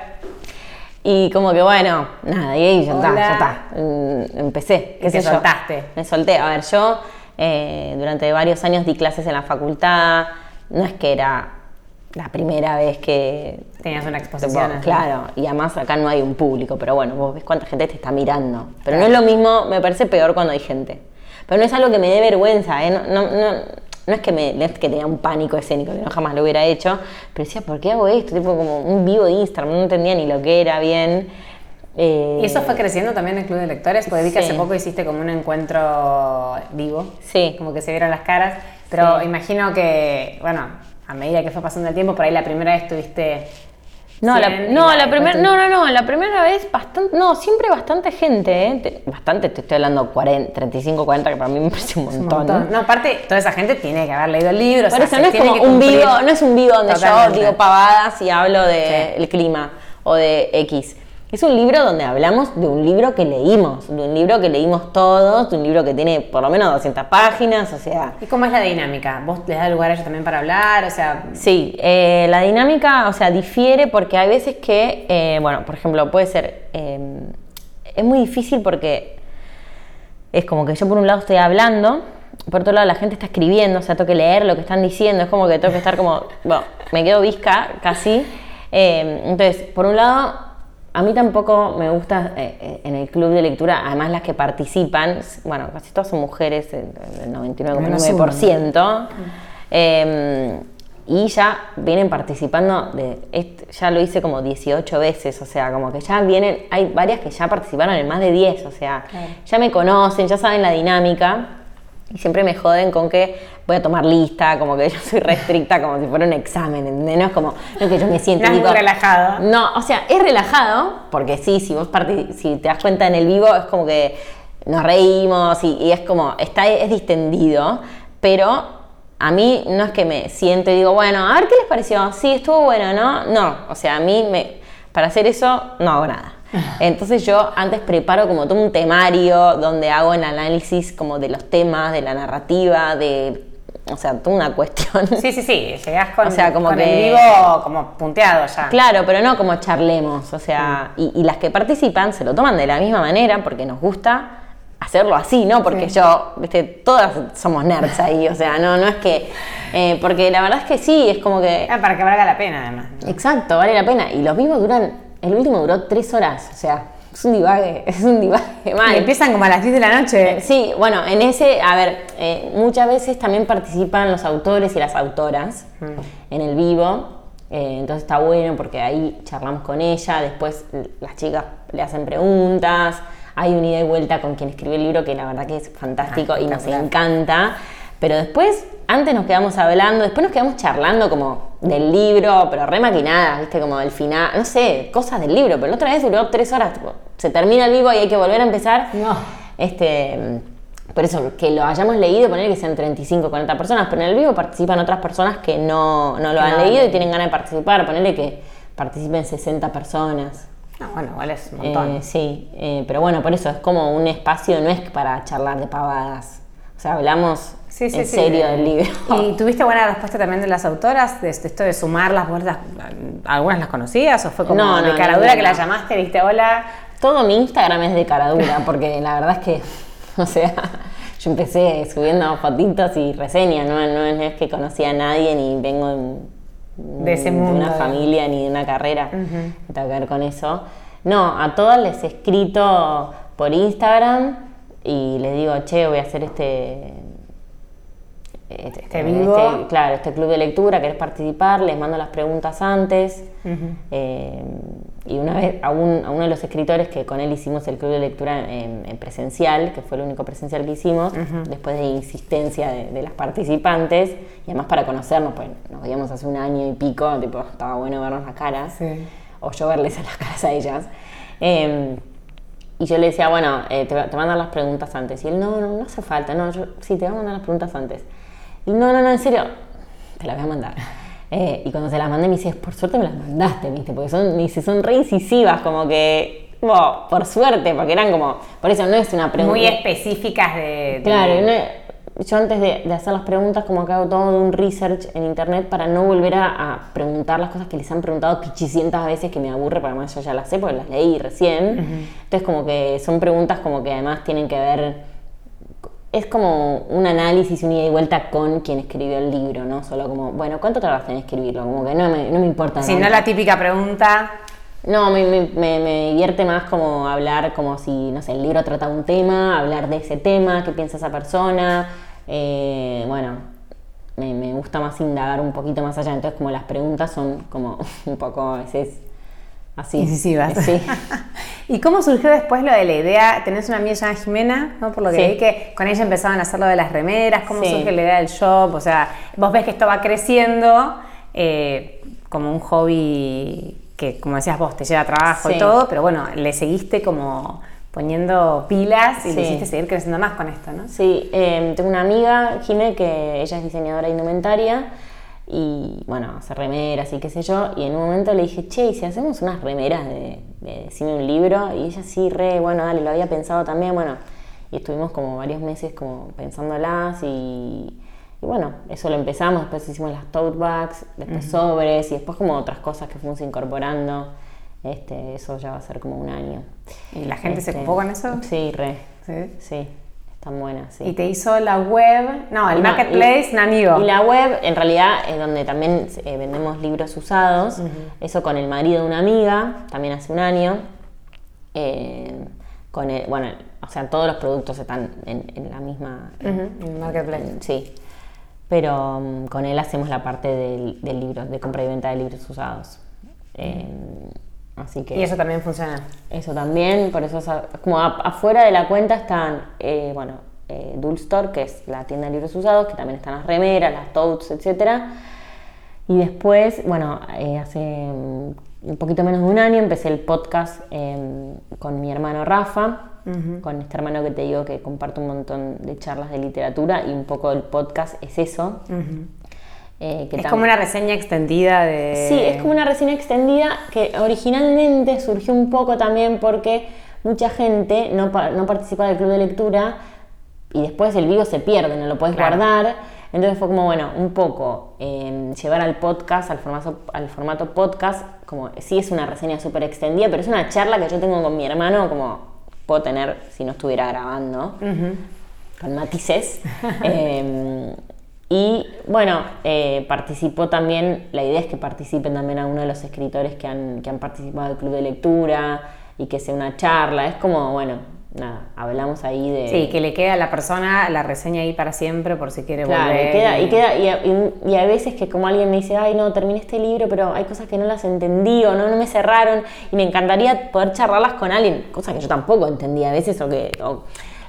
Y como que bueno, nada, y ahí ya está, ya está. Mm, Empecé, qué Y te sé yo. soltaste. Me solté. A ver, yo eh, durante varios años di clases en la facultad. No es que era la primera vez que. Tenías una exposición. claro, y además acá no hay un público, pero bueno, vos ves cuánta gente te está mirando. Pero no es lo mismo, me parece peor cuando hay gente. Pero no es algo que me dé vergüenza, ¿eh? No, no, no, no es que, me, no es que tenía un pánico escénico, que no jamás lo hubiera hecho, pero decía, ¿por qué hago esto? Tipo como un vivo de Instagram, no entendía ni lo que era bien. Eh, ¿Y eso fue creciendo también en el Club de Lectores? Porque vi que Sí. hace poco hiciste como un encuentro vivo. Sí. Como que se vieron las caras. Pero Sí. imagino que, bueno, a medida que fue pasando el tiempo, por ahí la primera vez tuviste. No, la, 100 y no, la primera, tu- no, no, no, la primera vez bastante, no, siempre bastante gente, ¿eh? Te- bastante, te estoy hablando 40, 35, 40, que para mí me parece un Un montón. No, aparte, toda esa gente tiene que haber leído el libro. o Por sea, eso se no es como un vivo, no es un vivo donde Totalmente. yo digo pavadas y hablo del Sí. clima o de X. Es un libro donde hablamos de un libro que leímos, de un libro que leímos todos, de un libro que tiene por lo menos 200 páginas, o sea, ¿Y cómo es la dinámica? ¿Vos les das lugar a ellos también para hablar? O sea, Sí, eh, la dinámica, o sea, difiere porque hay veces que, eh, bueno, por ejemplo, puede ser, eh, es muy difícil porque es como que yo por un lado estoy hablando, por otro lado la gente está escribiendo, o sea, tengo que leer lo que están diciendo, es como que tengo que estar como, bueno, me quedo visca casi. Entonces, por un lado, a mí tampoco me gusta eh, eh, en el club de lectura, además las que participan, bueno, casi todas son mujeres, el el 99,9%. Eh, y ya vienen participando, de, ya lo hice como 18 veces, o sea, como que ya vienen, hay varias que ya participaron en más de 10, o sea, ya me conocen, ya saben la dinámica y siempre me joden con que voy a tomar lista, como que yo soy restricta como si fuera un examen, ¿entendés? No es como, no es que yo me siento No es muy relajado. No, o sea, es relajado, porque sí, si vos parti- si te das cuenta en el vivo, es como que nos reímos y, y es como, está, es distendido, pero a mí no es que me siento y digo, bueno, a ver qué les pareció, sí, estuvo bueno, ¿no? No, o sea, a mí me, para hacer eso no hago nada. Entonces yo antes preparo como todo un temario donde hago el análisis como de los temas, de la narrativa, de, o sea, toda una cuestión. sí, sí, sí. Llegás con, O sea, como con que- el vivo como punteado ya. Claro, pero no como charlemos, o sea, y, y las que participan se lo toman de la misma manera porque nos gusta hacerlo así, ¿no? Porque yo, viste, todas somos nerds ahí, o sea, no, no es que, eh, porque la verdad es que sí, es como que, Ah, para que valga la pena, además. exacto, vale la pena, y los vivos duran, el último duró tres horas, o sea, es un divague, es un divague mal. Y empiezan como a las 10 de la noche. Sí, bueno, en ese, a ver, eh, muchas veces también participan los autores y las autoras en el vivo, eh, entonces está bueno porque ahí charlamos con ella, después las chicas le hacen preguntas, hay un ida y vuelta con quien escribió el libro que la verdad que es fantástico y nos encanta, pero después, antes nos quedamos hablando, después nos quedamos charlando como del libro, pero re maquinadas, viste, como del final, no sé, cosas del libro, pero la otra vez duró tres horas, tipo, se termina el vivo y hay que volver a empezar. No. Este, por eso, que lo hayamos leído, poner que sean 35, 40 personas, pero en el vivo participan otras personas que no, no lo han no leído y tienen ganas de participar, ponerle que participen 60 personas. No, bueno, igual es un montón. Eh, sí, eh, pero bueno, por eso es como un espacio, no es para charlar de pavadas. O sea, hablamos Sí, sí, en sí. serio del libro. ¿Y tuviste buena respuesta también de las autoras? De esto de vos las- ¿algunas las conocías? ¿O fue como No, de no, cara no, que la llamaste, diste hola? Todo mi Instagram es de cara dura, porque la verdad es que, o sea, yo empecé subiendo fotitos y reseñas, no, no es que conocía a nadie ni vengo de, De ese mundo, una familia ni de una carrera que ver con eso. No, a todas les he escrito por Instagram y les digo, che, voy a hacer este... Este, Este vivo. este- claro, este club de lectura, ¿querés participar? Les mando las preguntas antes. Eh, y una vez a, un- a uno de los escritores que con él hicimos el club de lectura en, en presencial, que fue el único presencial que hicimos, después de insistencia de, de las participantes, y además para conocernos, pues nos veíamos hace un año y pico, tipo, estaba bueno vernos las caras, Sí. o yo verles a las caras a ellas. Eh, y yo le decía, bueno, eh, te, te mandan las preguntas antes. Y él, no, no, no hace falta, no, yo, sí, te voy a mandar las preguntas antes. No, no, no, en serio, te las voy a mandar. Eh, y cuando se las mandé me dice, por suerte me las mandaste, ¿viste? Porque son, me dice, son re incisivas, como que, bueno, por suerte, porque eran como, por eso no es una pregunta. Muy específicas de... de- Claro, no- yo antes de, de hacer las preguntas como que hago todo un research en internet para no volver a, a preguntar las cosas que les han preguntado 500 veces que me aburre, porque además yo ya las sé porque las leí recién. Entonces como que son preguntas como que además tienen que ver, es como un análisis, un ida y vuelta con quien escribió el libro, ¿no? Solo como, bueno, ¿cuánto tardaste en escribirlo? Como que no me, no me importa. Si no la típica pregunta, No, me, me- me- me divierte más como hablar como si, no sé, el libro trata un tema, hablar de ese tema, qué piensa esa persona. eh, bueno, me, me gusta más indagar un poquito más allá. Entonces, como las preguntas son como un poco a veces así. incisivas. Sí. ¿Y cómo surgió después lo de la idea? Tenés una amiga llamada Jimena, ¿no? Por lo que Sí. vi que con ella empezaban a hacer lo de las remeras, ¿cómo Sí. surge la idea del shop? O sea, vos ves que esto va creciendo eh, como un hobby que, como decías vos, te lleva trabajo y todo, pero bueno, le seguiste como poniendo pilas y le Sí. hiciste seguir creciendo más con esto, ¿no? Sí, eh, tengo una amiga, Jime, que ella es diseñadora de indumentaria y bueno, hace remeras y qué sé yo. Y en un momento le dije, che, ¿y si hacemos unas remeras de, de Decime un libro? Y ella sí, re, bueno, dale, lo había pensado también, bueno. Y estuvimos como varios meses como pensándolas y, y bueno, eso lo empezamos, después hicimos las tote bags, después sobres y después como otras cosas que fuimos incorporando. Este, eso ya va a ser como un año. ¿Y la gente se Este, ocupó con eso? Sí, re. Sí. Sí, están buenas, sí. Y te hizo la web, no, el No, marketplace, Namigo. Y la web, en realidad, es donde también eh, vendemos libros usados. Eso con el marido de una amiga, también hace un año. Eh, con el, bueno, o sea, todos los productos están en, en la misma. En el marketplace. Sí. Pero mm, con él hacemos la parte del, del libro, de compra y venta de libros usados. Eh, así que. Y eso también funciona. Eso también, por eso es a- como a- afuera de la cuenta están, eh, bueno, eh, Dulstore, que es la tienda de libros usados, que también están las remeras, las totes, etcétera. Y después, bueno, eh, hace mm, un poquito menos de un año empecé el podcast eh, con mi hermano Rafa, con este hermano que te digo que comparto un montón de charlas de literatura y un poco el podcast es eso. Eh, que Es como una reseña extendida de... Sí, es como una reseña extendida que originalmente surgió un poco también porque mucha gente no, no participa del club de lectura y después el vivo se pierde, no lo puedes Claro. guardar. Entonces fue como, bueno, un poco eh, llevar al podcast, al formato, al formato podcast, como sí es una reseña súper extendida, pero es una charla que yo tengo con mi hermano, como puedo tener si no estuviera grabando con matices. Eh, y bueno, eh, participó también, la idea es que participen también algunos de los escritores que han, que han participado del club de lectura y que sea una charla. Es como, bueno, nada, hablamos ahí de... Sí, que le queda a la persona la reseña ahí para siempre por si quiere Claro, volver. y queda, y, queda y, a- y- y hay veces que como alguien me dice, ay no, terminé este libro, pero hay cosas que no las entendí o no, no me cerraron y me encantaría poder charlarlas con alguien, cosa que yo tampoco entendía a veces o que... o-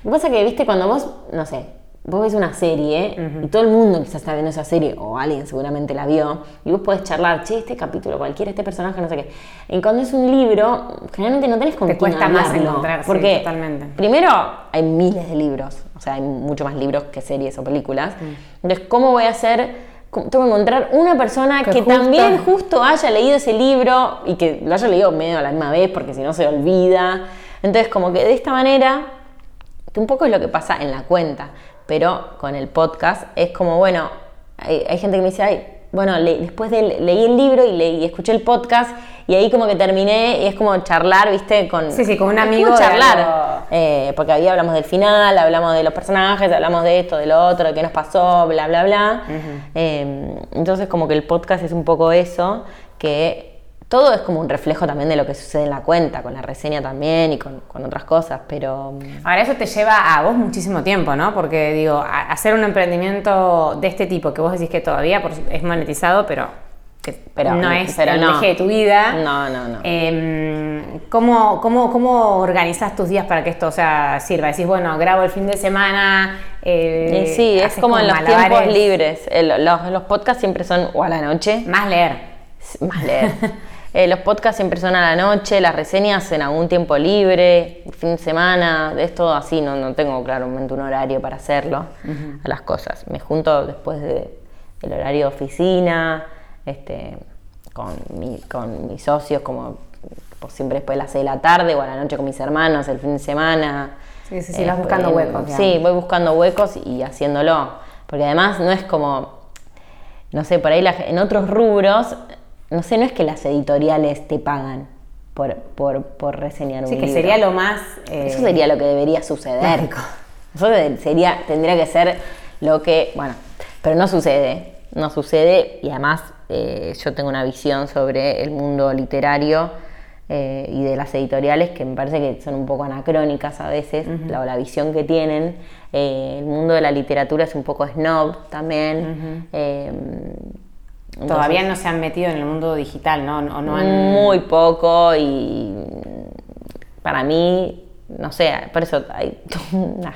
pasa que, viste, cuando vos, no sé, vos ves una serie y todo el mundo quizás está viendo esa serie o alguien seguramente la vio y vos podés charlar, che, este capítulo, cualquiera, este personaje, no sé qué. Y cuando es un libro, generalmente no tenés con Te cuesta más hablarlo, encontrar, sí, porque totalmente. Primero, hay miles de libros, o sea, hay mucho más libros que series o películas. Entonces, ¿cómo voy a hacer? ¿Cómo- Tengo que encontrar una persona Que que, justo- también justo haya leído ese libro y que lo haya leído medio a la misma vez, porque si no se olvida. Entonces, como que de esta manera, que un poco es lo que pasa en la cuenta, pero con el podcast es como, bueno, hay, hay gente que me dice, ay, bueno, le- después de le- leí el libro y, leí, y escuché el podcast y ahí como que terminé y es como charlar, viste, con... Sí, sí, con un es como amigo charlar. algo- Eh, porque ahí hablamos del final, hablamos de los personajes, hablamos de esto, de lo otro, de qué nos pasó, bla, bla, bla. Eh, entonces como que el podcast es un poco eso, que todo es como un reflejo también de lo que sucede en la cuenta, con la reseña también y con, otras cosas, pero... Mm, Ahora eso te lleva a vos muchísimo tiempo, ¿no? Porque digo, hacer un emprendimiento de este tipo, que vos decís que todavía es monetizado, pero, pero no es el eje de tu vida. No, no, no. Em, ¿cómo, cómo, cómo organizas tus días para que esto sea, sirva? Decís, bueno, grabo el fin de semana... Eh, sí, es como en los tiempos libres. los, los podcasts siempre son o a la noche. Más leer. Más leer. Eh, los podcasts siempre son a la noche, las reseñas en algún tiempo libre, fin de semana, de esto así, no, no tengo claramente un horario para hacerlo a las cosas. Me junto después de, del horario de oficina, este, con, con mis socios, como siempre después de las 6 de la tarde o a la noche con mis hermanos, el fin de semana. Sí, sí, sí, vas buscando huecos. Sí, voy buscando huecos y haciéndolo. Porque además no es como, no sé, por ahí en otros rubros no sé, no es que las editoriales te pagan por, por, reseñar un sí, libro. que sería lo más... Eh, Eso sería lo que debería suceder. Eso sería, tendría que ser lo que... Bueno, pero no sucede. No sucede y además eh, yo tengo una visión sobre el mundo literario eh, y de las editoriales que me parece que son un poco anacrónicas a veces, la, la, visión que tienen. el mundo de la literatura es un poco snob también. Todavía no se han metido en el mundo digital, ¿no? O no Muy poco y para mí, no sé, por eso hay unas,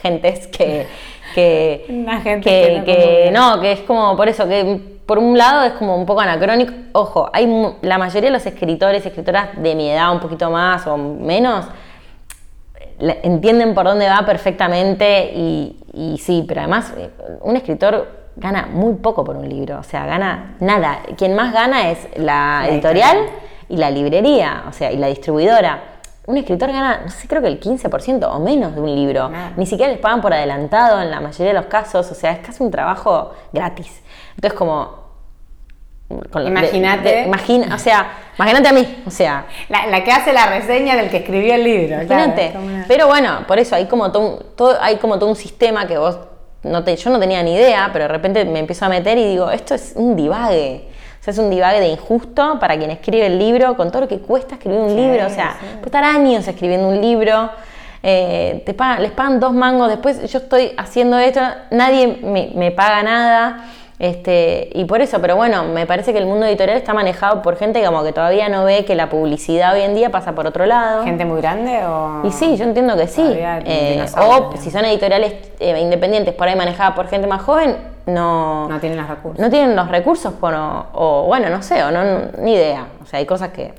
gentes que... que Una gente que, no, que es como, por eso, que por un lado es como un poco anacrónico. Ojo, hay la mayoría de los escritores y escritoras de mi edad, un poquito más o menos, entienden por dónde va perfectamente y, y sí, pero además eh, un escritor gana muy poco por un libro, o sea, gana nada. Quien más gana es la, editorial y la librería, o sea, y la distribuidora. Un escritor gana, no sé, creo que el 15% o menos de un libro. Ni siquiera les pagan por adelantado en la mayoría de los casos, o sea, es casi un trabajo gratis. Entonces, como Imagínate. Imagina, o sea, imagínate a mí, o sea. La, que hace la reseña del que escribió el libro. Imagínate. Pero bueno, por eso hay como todo, hay como todo un sistema que vos no te, yo no tenía ni idea, pero de repente me empiezo a meter y digo, esto es un divague. O sea, es un divague de injusto para quien escribe el libro, con todo lo que cuesta escribir un libro. O sea, puede estar años escribiendo un libro, eh, te les pagan dos mangos, después yo estoy haciendo esto, nadie me, me paga nada. Este, y por eso, pero bueno, me parece que el mundo editorial está manejado por gente como que todavía no ve que la publicidad hoy en día pasa por otro lado. ¿Gente muy grande o...? Y sí, yo entiendo que sí. Eh, o si son editoriales eh, independientes por ahí manejadas por gente más joven, no... No tienen los recursos. No tienen los recursos, o bueno, no sé, o no, ni idea. O sea, hay cosas que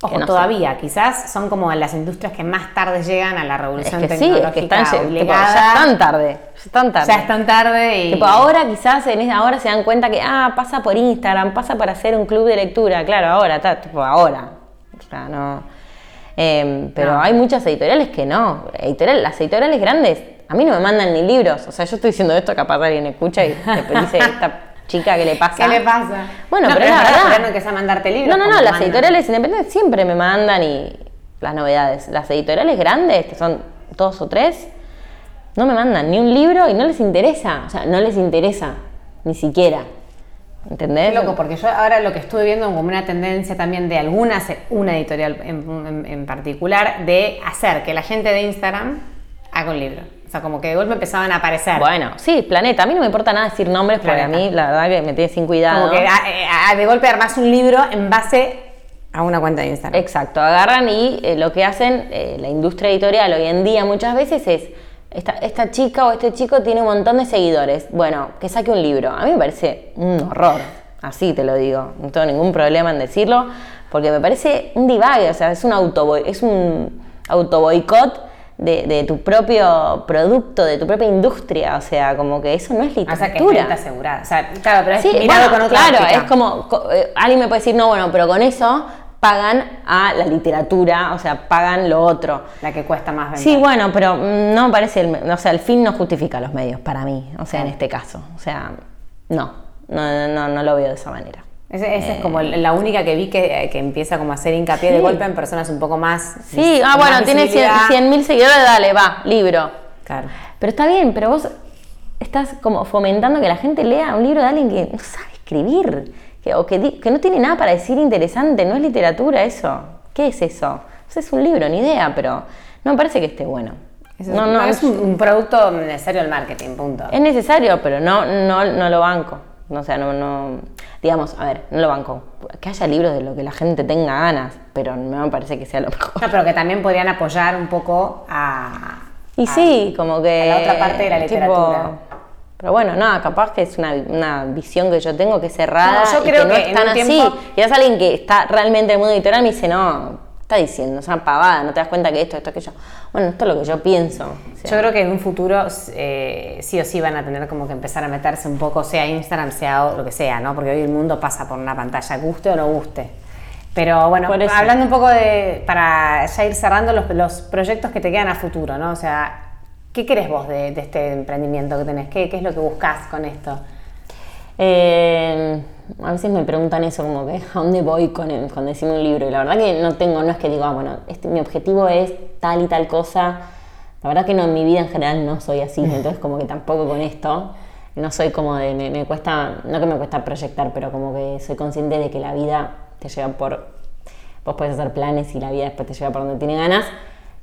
Ojo, todavía, quizás son como las industrias que más tarde llegan a la revolución es que tecnológica sí, que están, ya están tarde, ya están tarde. Ya están tarde y... ahora quizás en ahora se dan cuenta que, ah, pasa por Instagram, pasa para hacer un club de lectura, claro, ahora, está, tipo, ahora. O sea, no... Em, pero hay muchas editoriales que no. Editorial, las editoriales grandes, a mí no me mandan ni libros. O sea, yo estoy diciendo esto, capaz alguien escucha y dice, esta chica, ¿qué le pasa? ¿Qué le pasa? Bueno, pero, es la verdad. no a mandarte libros. No, no, no, las editoriales independientes siempre me mandan y las novedades. Las editoriales grandes, que son dos o tres, no me mandan ni un libro y no les interesa. O sea, no les interesa, ni siquiera. ¿Entendés? Loco, porque yo ahora lo que estuve viendo como una tendencia también de algunas, una editorial en particular, de hacer que la gente de Instagram haga un libro. O sea, como que de golpe empezaban a aparecer. Bueno, sí, Planeta. A mí no me importa nada decir nombres porque a mí la verdad que me tiene sin cuidado. Como que ah, eh, ah, de golpe armas un libro en base a una cuenta de Instagram. Exacto, agarran y eh, lo que hacen eh, la industria editorial hoy en día muchas veces es, esta, esta chica o este chico tiene un montón de seguidores, bueno, que saque un libro. A mí me parece un horror, así te lo digo, no tengo ningún problema en decirlo, porque me parece un divague, o sea, es un auto es un autoboicot de, tu propio producto, de tu propia industria, o sea, como que eso no es literatura. O sea, que es asegurada. O sea, claro, pero es mirado con otra Claro, es como, eh, alguien me puede decir, no, bueno, pero con eso pagan a la literatura, o sea, pagan lo otro. La que cuesta más vender. Sí, bueno, pero no me parece, el, o sea, el fin no justifica los medios para mí, o sea, en este caso. O sea, no, no, no, no lo veo de esa manera. Esa es como la única que vi que, empieza como a hacer hincapié de golpe en personas un poco más. Sí, ah, bueno, tiene 100 mil seguidores, dale, va, libro. Claro. Pero está bien, pero vos estás como fomentando que la gente lea un libro de alguien que no sabe escribir, que, o que, que no tiene nada para decir interesante, no es literatura eso. ¿Qué es eso? Es un libro, ni idea, pero no me parece que esté bueno. no, no, es un, producto necesario del marketing, punto. Es necesario, pero no, no, no lo banco. O sea, no, no, digamos, a ver, no lo banco. Que haya libros de lo que la gente tenga ganas, pero no me parece que sea lo mejor. No, pero que también podrían apoyar un poco a... Y sí, como que... A la otra parte de la literatura. pero bueno, nada, capaz que es una, una, visión que yo tengo que es cerrada. No, yo creo que, no es tan así. Y es alguien que está realmente en el mundo editorial me dice, no, está diciendo? Es una pavada, no te das cuenta que esto, esto, aquello. Bueno, esto es lo que yo pienso. yo creo que en un futuro eh, sí o sí van a tener como que empezar a meterse un poco, sea Instagram, sea lo que sea, ¿no? Porque hoy el mundo pasa por una pantalla, guste o no guste. Pero bueno, hablando un poco de, para ya ir cerrando los, los, proyectos que te quedan a futuro, ¿no? O sea, ¿qué querés vos de, este emprendimiento que tenés? ¿Qué, ¿Qué, es lo que buscas con esto? Eh, a veces me preguntan eso, como que a dónde voy con, con decirme un libro. Y la verdad que no tengo, no es que digo, ah, bueno, este, mi objetivo es tal y tal cosa. La verdad que no, en mi vida en general no soy así, entonces como que tampoco con esto. No soy como de, me, me cuesta, no que me cuesta proyectar, pero como que soy consciente de que la vida te lleva por, vos puedes hacer planes y la vida después te lleva por donde tiene ganas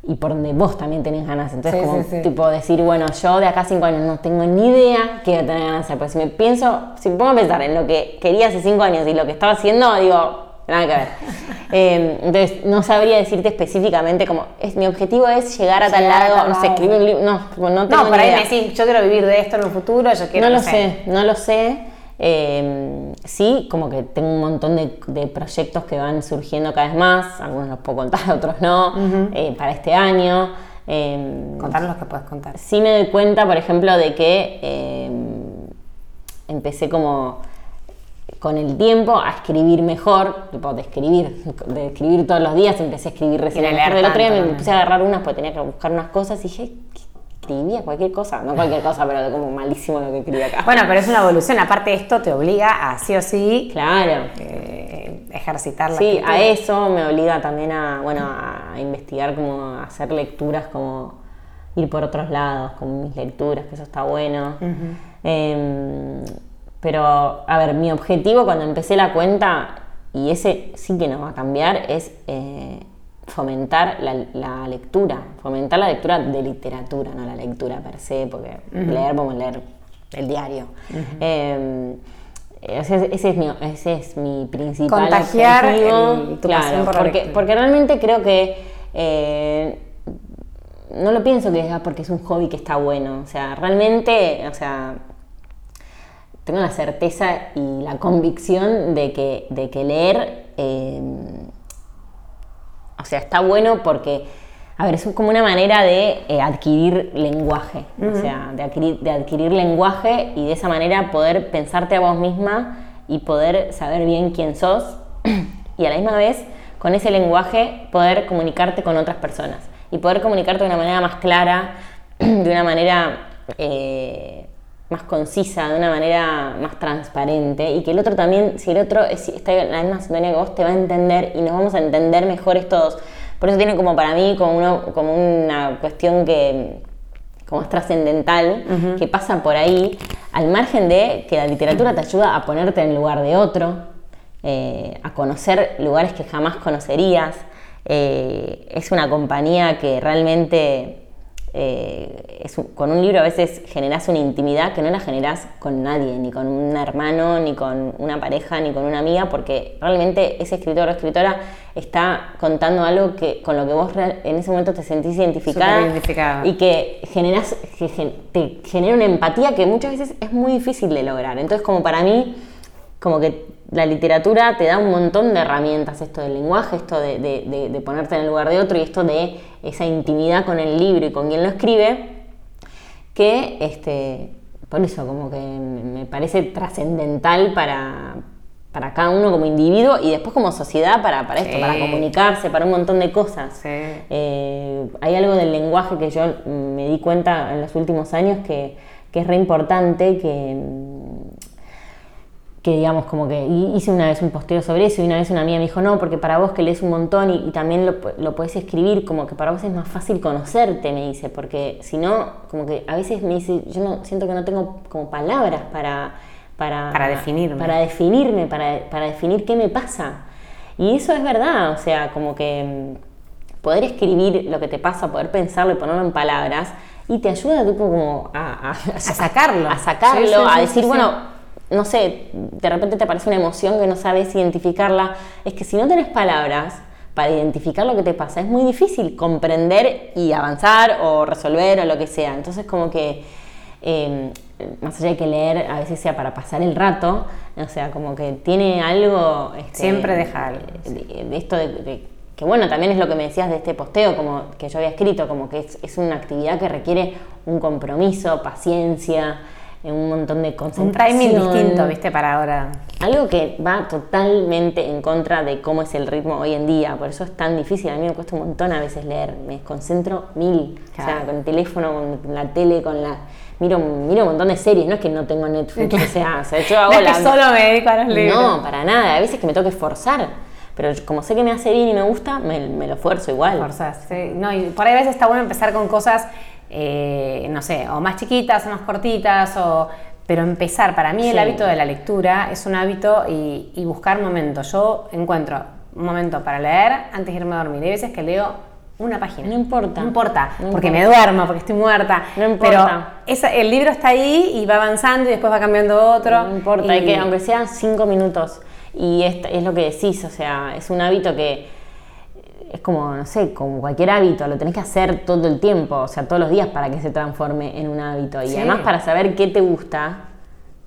y por donde vos también tenés ganas. Entonces, como tipo decir, bueno, yo de acá a cinco años no tengo ni idea qué voy a tener ganas de hacer. Porque si me pienso, si me pongo a pensar en lo que quería hace cinco años y lo que estaba haciendo, digo, nada que ver. Em, entonces, no sabría decirte específicamente como, es, mi objetivo es llegar a tal lado, no sé, escribir un libro, no, no tengo No, por ahí me decís, yo quiero vivir de esto en un futuro, yo quiero... No lo sé, no lo sé. Eh, sí, como que tengo un montón de, proyectos que van surgiendo cada vez más, algunos los puedo contar, otros no, eh, para este año. Eh, Contar los que puedes contar. Sí me doy cuenta, por ejemplo, de que em, empecé como con el tiempo a escribir mejor, tipo de escribir, de escribir todos los días, empecé a escribir recién. El otro día me puse a agarrar unas porque tenía que buscar unas cosas y dije, escribía cualquier cosa, no cualquier cosa, pero como malísimo lo que escribía acá. Bueno, pero es una evolución, aparte esto te obliga a sí o sí claro. Eh, ejercitar la Sí, a eso me obliga también a, bueno, a investigar, como a hacer lecturas, como ir por otros lados, con mis lecturas, que eso está bueno. Em, pero, a ver, mi objetivo cuando empecé la cuenta, y ese sí que no va a cambiar, es... Eh, fomentar la, lectura, fomentar la lectura de literatura, no la lectura per se, porque leer a leer el diario. Em, ese, es mi, ese es mi principal Contagiar claro, porque, porque realmente creo que eh, no lo pienso que es porque es un hobby que está bueno. O sea, realmente, o sea, tengo la certeza y la convicción de que, de que leer em, o sea, está bueno porque, a ver, es como una manera de eh, adquirir lenguaje, o sea, de adquirir, de adquirir lenguaje y de esa manera poder pensarte a vos misma y poder saber bien quién sos y a la misma vez con ese lenguaje poder comunicarte con otras personas y poder comunicarte de una manera más clara, de una manera eh, más concisa, de una manera más transparente y que el otro también, si el otro está en la misma sintonía que vos, te va a entender y nos vamos a entender mejores todos. Por eso tiene como para mí como, uno, como una cuestión que como es trascendental, que pasa por ahí, al margen de que la literatura te ayuda a ponerte en lugar de otro, eh, a conocer lugares que jamás conocerías. Eh, es una compañía que realmente eh, con un libro a veces generas una intimidad que no la generas con nadie, ni con un hermano, ni con una pareja, ni con una amiga, porque realmente ese escritor o escritora está contando algo que con lo que vos en ese momento te sentís identificada, y que generas que te genera una empatía que muchas veces es muy difícil de lograr. Entonces, como para mí, como que la literatura te da un montón de herramientas, esto del lenguaje, esto de, ponerte en el lugar de otro y esto de esa intimidad con el libro y con quien lo escribe, que este, por eso como que me parece trascendental para, para cada uno como individuo y después como sociedad para, para esto, para comunicarse, para un montón de cosas. Eh, hay algo del lenguaje que yo me di cuenta en los últimos años que, que es re importante, que que digamos como que hice una vez un posteo sobre eso y una vez una amiga me dijo, no, porque para vos que lees un montón y, también lo, lo podés escribir, como que para vos es más fácil conocerte, me dice, porque si no, como que a veces me dice, yo no siento que no tengo como palabras para, para, Para definirme. Para definirme, para, para definir qué me pasa. Y eso es verdad, o sea, como que mm, poder escribir lo que te pasa, poder pensarlo y ponerlo en palabras, y te ayuda tipo como a, a- A sacarlo. a sacarlo, Sí, sí, a decir, bueno, no sé, de repente te aparece una emoción que no sabes identificarla. Es que si no tenés palabras para identificar lo que te pasa, es muy difícil comprender y avanzar o resolver o lo que sea. Entonces como que, eh, más allá de que leer a veces sea para pasar el rato, o sea, como que tiene algo... este, Siempre deja algo, de, de esto de, de- que bueno, también es lo que me decías de este posteo, como que yo había escrito, como que es, es una actividad que requiere un compromiso, paciencia, eh, un montón de Un concentración. timing distinto, ¿viste? Para ahora. Algo que va totalmente en contra de cómo es el ritmo hoy en día, por eso es tan difícil, a mí me cuesta un montón a veces leer, me concentro mil, o sea, con el teléfono, con la tele, con la... Miro, miro un montón de series, no es que no tengo Netflix, o sea, o sea, yo hago No es la... que solo me dedico a los libros. No, para nada. A veces que me tengo que esforzar. Pero como sé que me hace bien y me gusta, me, me lo esfuerzo igual. Forzás, sí. No, y por ahí a veces está bueno empezar con cosas, eh, no sé, o más chiquitas o más cortitas, o, pero empezar, para mí el hábito de la lectura es un hábito y, y buscar momentos. Yo encuentro un momento para leer antes de irme a dormir. Hay veces que leo una página. No importa. No importa, No porque importa. me duermo, porque estoy muerta. No importa. Pero esa- el libro está ahí y va avanzando y después va cambiando otro. No importa, y- hay que, aunque sean cinco minutos. Y es, es lo que decís, o sea, es un hábito que es como, no sé, como cualquier hábito, lo tenés que hacer todo el tiempo, o sea, todos los días para que se transforme en un hábito. Y Sí. además para saber qué te gusta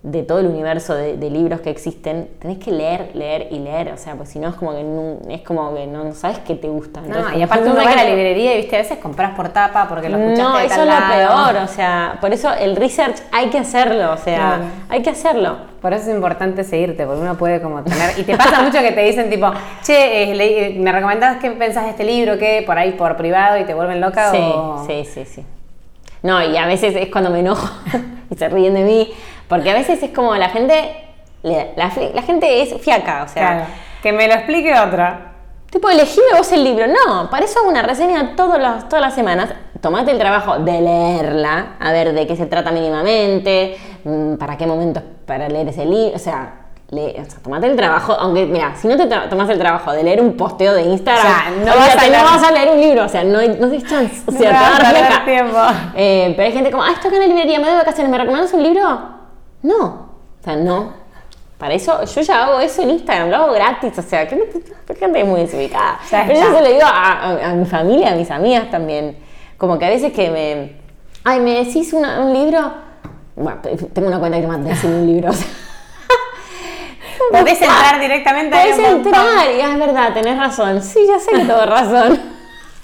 de todo el universo de, de libros que existen, tenés que leer, leer y leer, o sea, pues si no es como que no, es como que no sabes qué te gusta. No, Entonces, y como aparte no uno va a la librería y viste, a veces compras por tapa porque lo escuchaste no, de eso es lo peor, o sea, por eso el research hay que hacerlo, o sea, Claro. hay que hacerlo. Por eso es importante seguirte, porque uno puede como tener... Y te pasa mucho que te dicen tipo, che, eh, eh, ¿me recomendás qué pensás de este libro? ¿Qué? Por ahí por privado y te vuelven loca Sí, o... sí, sí, sí. No, y a veces es cuando me enojo y se ríen de mí, porque a veces es como la gente, la, fi- la gente es fiaca, o sea, Claro. Que me lo explique otra. tipo, elegime vos el libro. No, para eso hago una reseña todos los, todas las semanas. Tomate el trabajo de leerla, a ver de qué se trata mínimamente, mm, para qué momento es para leer ese libro, o sea... le- o sea, tomate el trabajo, aunque mira, si no te tomas el trabajo de leer un posteo de Instagram, O sea, no vas a no leer- vas a leer un libro, o sea, no hay, no hay chance, o No sea, te vas va a tiempo. Eh, pero hay gente como, ah, estoy acá en la librería, me doy vacaciones, ¿me recomiendas un libro? No, o sea, no. Para eso, yo ya hago eso en Instagram, lo hago gratis, o sea, que porque gente es muy desubicada. Pero yo se lo digo a, a- a mi familia, a mis amigas también. Como que a veces que me, ay, me decís una- un libro, bueno, tengo una cuenta que me manda un libro, o sea, Podés entrar directamente ahí Podés entrar, y es verdad, tenés razón. Sí, ya sé que tengo razón.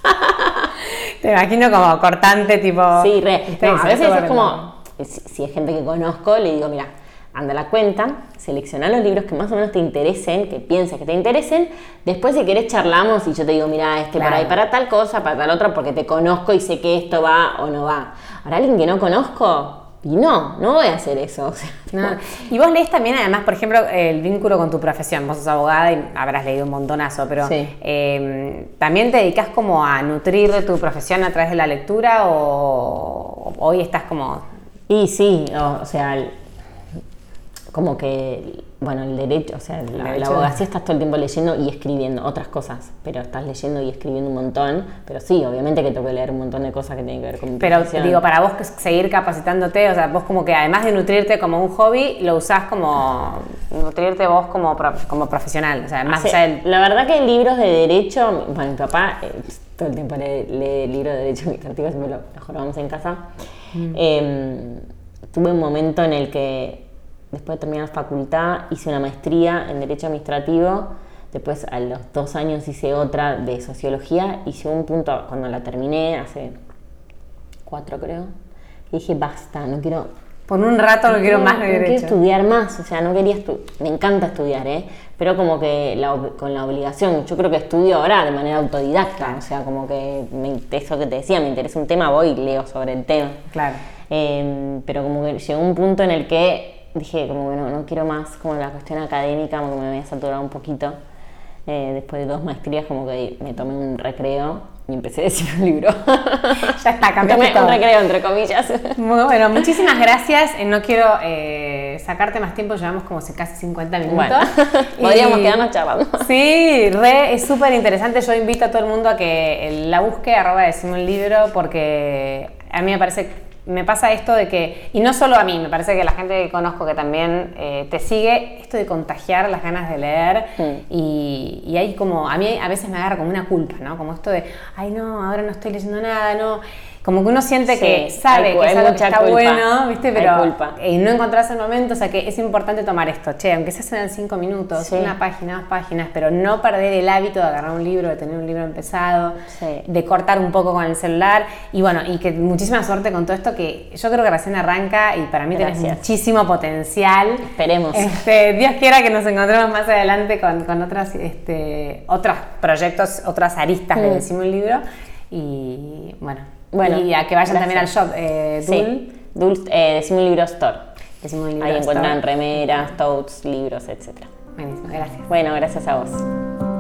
Te imagino como cortante, tipo... Sí, re. No, a veces es como, si, si es gente que conozco, le digo, mira, anda a la cuenta, selecciona los libros que más o menos te interesen, que pienses que te interesen, después si querés charlamos y yo te digo, mira, este Claro. por ahí para tal cosa, para tal otra, porque te conozco y sé que esto va o no va. Ahora, alguien que no conozco, y no, no voy a hacer eso. o sea, No. Y vos lees también, además, por ejemplo, el vínculo con tu profesión. Vos sos abogada y habrás leído un montonazo, pero Sí. eh, ¿también te dedicas como a nutrir de tu profesión a través de la lectura o hoy estás como... Y sí, o, o sea, como que, bueno, el derecho, o sea, la, derecho. la abogacía estás todo el tiempo leyendo y escribiendo otras cosas, pero estás leyendo y escribiendo un montón, pero sí, obviamente que tengo que leer un montón de cosas que tienen que ver con mi Pero profesión. digo, para vos seguir capacitándote, o sea, vos como que además de nutrirte como un hobby, lo usás como nutrirte vos como, como profesional, o sea, más del... La verdad que libros de derecho, bueno, mi papá eh, todo el tiempo lee, lee libros de derecho administrativo, siempre lo mejorábamos en casa. Eh, tuve un momento en el que, después de terminar la facultad, hice una maestría en derecho administrativo. Después, a los dos años, hice otra de sociología. Y llegó un punto, cuando la terminé, hace cuatro creo, que dije, basta, no quiero Por un rato no quiero más de no quiero estudiar más, o sea, no quería estu- me encanta estudiar, ¿eh? Pero como que la con la obligación, yo creo que estudio ahora de manera autodidacta, o sea, como que me, eso que te decía, me interesa un tema, voy y leo sobre el tema. Claro. Eh, pero como que llegó un punto en el que dije, como que no, no quiero más como la cuestión académica, como que me había saturado un poquito. Eh, después de dos maestrías, como que me tomé un recreo y empecé a decir un libro. Ya está, cambiaste tomé un recreo, entre comillas. Muy bueno, muchísimas gracias. Eh, No quiero eh, sacarte más tiempo, llevamos como si casi 50 minutos. Bueno, Y- podríamos quedarnos charlando. Sí, re, es súper interesante. Yo invito a todo el mundo a que la busque, arroba decime un libro, porque a mí me parece, me pasa esto de que, y no solo a mí, me parece que la gente que conozco que también eh, te sigue, esto de contagiar las ganas de leer, Mm. y, y hay como, a mí a veces me agarra como una culpa, ¿no? Como esto de, ay no, ahora no estoy leyendo nada, no. Como que uno siente Sí, que sabe hay- que es algo que está culpa. bueno, ¿viste? Pero culpa. y no encontrás el momento, o sea que es importante tomar esto, che, aunque se hacen en cinco minutos, Sí. una página, dos páginas, pero no perder el hábito de agarrar un libro, de tener un libro empezado, Sí. de cortar un poco con el celular y bueno, y que muchísima suerte con todo esto que yo creo que recién arranca y para mí tenés Gracias. muchísimo potencial. Esperemos. Este, Dios quiera que nos encontremos más adelante con, con otras, este, otros proyectos, otras aristas de Mm. Decime un libro y bueno, Bueno, y a que vayan también al shop eh, Dul. Sí, Dul, eh, Decime un libro store. Libro Ahí store. encuentran remeras, totes, libros, etc. Buenísimo, gracias. Bueno, gracias a vos.